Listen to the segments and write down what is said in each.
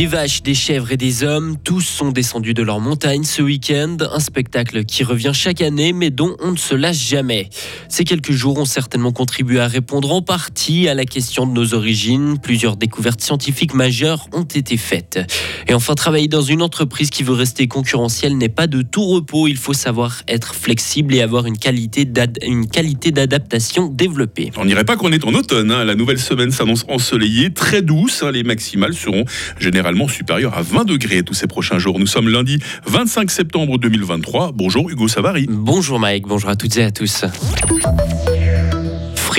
Des vaches, des chèvres et des hommes, tous sont descendus de leur montagne ce week-end. Un spectacle qui revient chaque année, mais dont on ne se lâche jamais. Ces quelques jours ont certainement contribué à répondre en partie à la question de nos origines. Plusieurs découvertes scientifiques majeures ont été faites. Et enfin, travailler dans une entreprise qui veut rester concurrentielle n'est pas de tout repos. Il faut savoir être flexible et avoir une qualité d'adaptation développée. On n'irait pas qu'on est en automne. Hein. La nouvelle semaine s'annonce ensoleillée, très douce. Hein. Les maximales seront généralement généralement supérieur à 20 degrés tous ces prochains jours. Nous sommes lundi 25 septembre 2023. Bonjour Hugo Savary. Bonjour Mike, bonjour à toutes et à tous.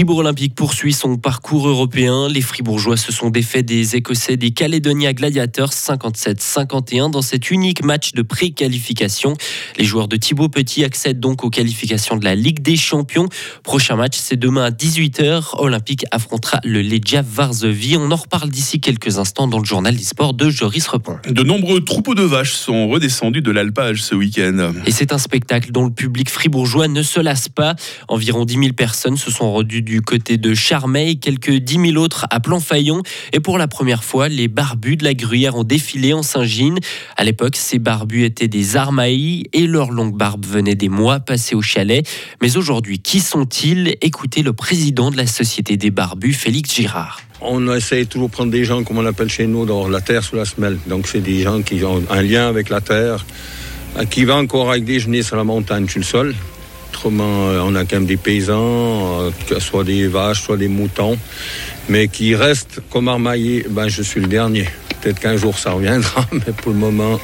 Fribourg Olympique poursuit son parcours européen. Les Fribourgeois se sont défaits des Écossais des Caledonia Gladiators 57-51 dans cet unique match de pré-qualification. Les joueurs de Thibaut Petit accèdent donc aux qualifications de la Ligue des Champions. Prochain match, c'est demain à 18h. Olympique affrontera le Legia Varsovie. On en reparle d'ici quelques instants dans le journal des sports de Joris Repon. De nombreux troupeaux de vaches sont redescendus de l'alpage ce week-end. Et c'est un spectacle dont le public fribourgeois ne se lasse pas. Environ 10 000 personnes se sont rendues du côté de Charmeil, quelques 10 000 autres à Planfaillon. Et pour la première fois, les barbus de la Gruyère ont défilé en Saint-Gine. À l'époque, ces barbus étaient des armailles et leur longue barbe venait des mois passés au chalet. Mais aujourd'hui, qui sont-ils? Écoutez le président de la Société des barbus, Félix Girard. On essaie toujours de prendre des gens, comme on appelle chez nous, dans la terre sous la semelle. Donc c'est des gens qui ont un lien avec la terre, qui va encore avec des genêts sur la montagne, sur le sol. Autrement, euh, on a quand même des paysans, euh, soit des vaches, soit des moutons, mais qui restent comme armaillés. Ben, je suis le dernier. Peut-être qu'un jour ça reviendra, mais pour le moment.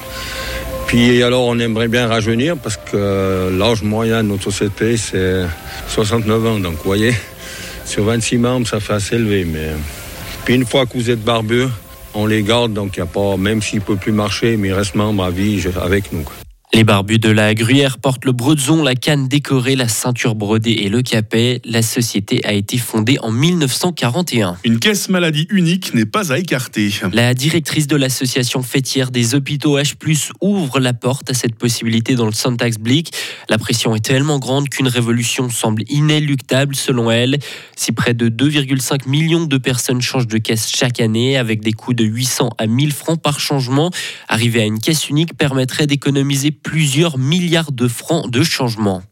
Puis alors, on aimerait bien rajeunir parce que euh, l'âge moyen de notre société, c'est 69 ans. Donc, vous voyez, sur 26 membres, ça fait assez élevé. Mais... Puis une fois que vous êtes barbu, on les garde, donc il a pas, même s'il ne peut plus marcher, mais il reste membre à vie avec nous. Les barbus de la Gruyère portent le brezon, la canne décorée, la ceinture brodée et le capet. La société a été fondée en 1941. Une caisse maladie unique n'est pas à écarter. La directrice de l'association fêtière des hôpitaux H+, ouvre la porte à cette possibilité dans le Santax Blick. La pression est tellement grande qu'une révolution semble inéluctable selon elle. Si près de 2,5 millions de personnes changent de caisse chaque année avec des coûts de 800 à 1000 francs par changement, arriver à une caisse unique permettrait d'économiser plusieurs milliards de francs de changement.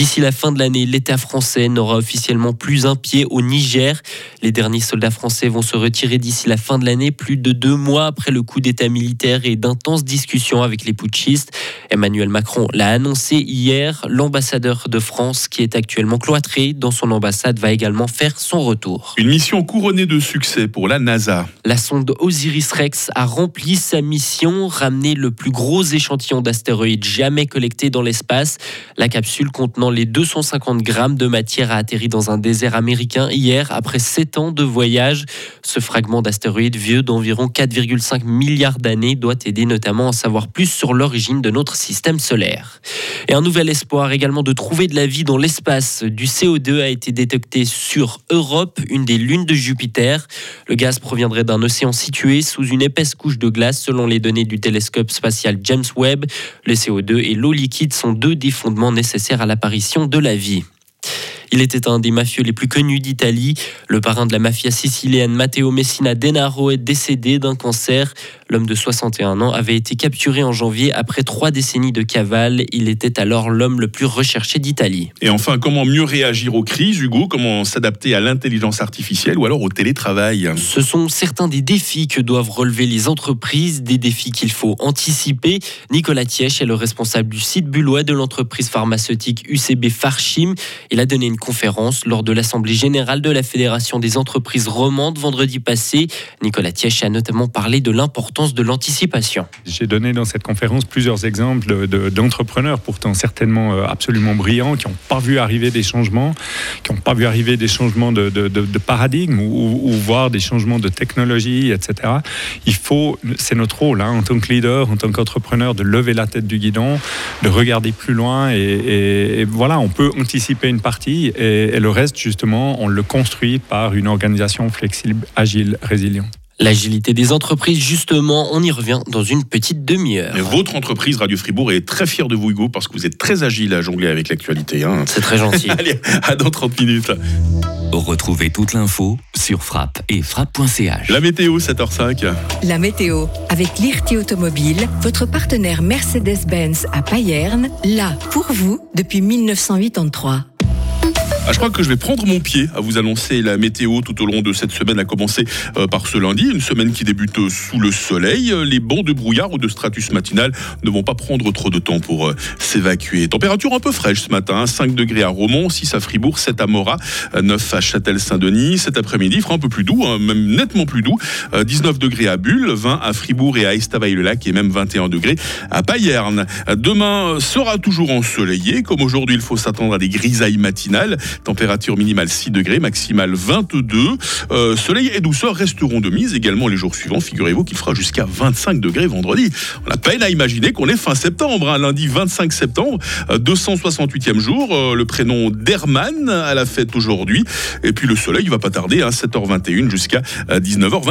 D'ici la fin de l'année, l'État français n'aura officiellement plus un pied au Niger. Les derniers soldats français vont se retirer d'ici la fin de l'année, plus de deux mois après le coup d'État militaire et d'intenses discussions avec les putschistes. Emmanuel Macron l'a annoncé hier. L'ambassadeur de France, qui est actuellement cloîtré dans son ambassade, va également faire son retour. Une mission couronnée de succès pour la NASA. La sonde Osiris-Rex a rempli sa mission, ramener le plus gros échantillon d'astéroïdes jamais collecté dans l'espace. La capsule contenant les 250 grammes de matière a atterri dans un désert américain hier après 7 ans de voyage. Ce fragment d'astéroïde vieux d'environ 4,5 milliards d'années doit aider notamment à savoir plus sur l'origine de notre système solaire. Et un nouvel espoir également de trouver de la vie dans l'espace. Du CO2 a été détecté sur Europe, une des lunes de Jupiter. Le gaz proviendrait d'un océan situé sous une épaisse couche de glace selon les données du télescope spatial James Webb. Le CO2 et l'eau liquide sont deux des fondements nécessaires à l'apparition de la vie. Il était un des mafieux les plus connus d'Italie. Le parrain de la mafia sicilienne Matteo Messina Denaro est décédé d'un cancer. L'homme de 61 ans avait été capturé en janvier après trois décennies de cavale. Il était alors l'homme le plus recherché d'Italie. Et enfin, comment mieux réagir aux crises, Hugo? Comment s'adapter à l'intelligence artificielle ou alors au télétravail? Ce sont certains des défis que doivent relever les entreprises, des défis qu'il faut anticiper. Nicolas Tiech est le responsable du site bullois de l'entreprise pharmaceutique UCB Farchim. Il a donné une conférence lors de l'Assemblée générale de la Fédération des entreprises romandes vendredi passé. Nicolas Tiech a notamment parlé de l'importance de l'anticipation. J'ai donné dans cette conférence plusieurs exemples d'entrepreneurs, pourtant certainement euh, absolument brillants, qui n'ont pas vu arriver des changements, qui n'ont pas vu arriver des changements de, paradigme ou, ou, voire des changements de technologie, etc. Il faut, c'est notre rôle hein, en tant que leader, en tant qu'entrepreneur, de lever la tête du guidon, de regarder plus loin et voilà, on peut anticiper une partie et, le reste, justement, on le construit par une organisation flexible, agile, résiliente. L'agilité des entreprises, justement, on y revient dans une petite demi-heure. Votre entreprise Radio Fribourg est très fière de vous, Hugo, parce que vous êtes très agile à jongler avec l'actualité. hein. C'est très gentil. Allez, à dans 30 minutes. Retrouvez toute l'info sur frappe et frappe.ch. La météo, 7h05. La météo, avec l'IRT Automobile, votre partenaire Mercedes-Benz à Payerne, là pour vous depuis 1983. Ah, je crois que je vais prendre mon pied à vous annoncer la météo tout au long de cette semaine, à commencer euh, par ce lundi, une semaine qui débute euh, sous le soleil. Euh, Les bancs de brouillard ou de stratus matinal ne vont pas prendre trop de temps pour s'évacuer. Température un peu fraîche ce matin, hein, 5 degrés à Romont, 6 à Fribourg, 7 à Morat, euh, 9 à Châtel-Saint-Denis. Cet après-midi, fera un peu plus doux, hein, même nettement plus doux, euh, 19 degrés à Bulle, 20 à Fribourg et à Estavayer-le-Lac et même 21 degrés à Payerne. Demain sera toujours ensoleillé. Comme aujourd'hui, il faut s'attendre à des grisailles matinales. Température minimale 6 degrés, maximale 22. Euh, soleil et douceur resteront de mise également les jours suivants. Figurez-vous qu'il fera jusqu'à 25 degrés vendredi. On a peine à imaginer qu'on est fin septembre, hein, lundi 25 septembre, euh, 268e jour. Euh, le prénom d'Herman à la fête aujourd'hui. Et puis le soleil, il va pas tarder, hein, 7h21 jusqu'à 19h20.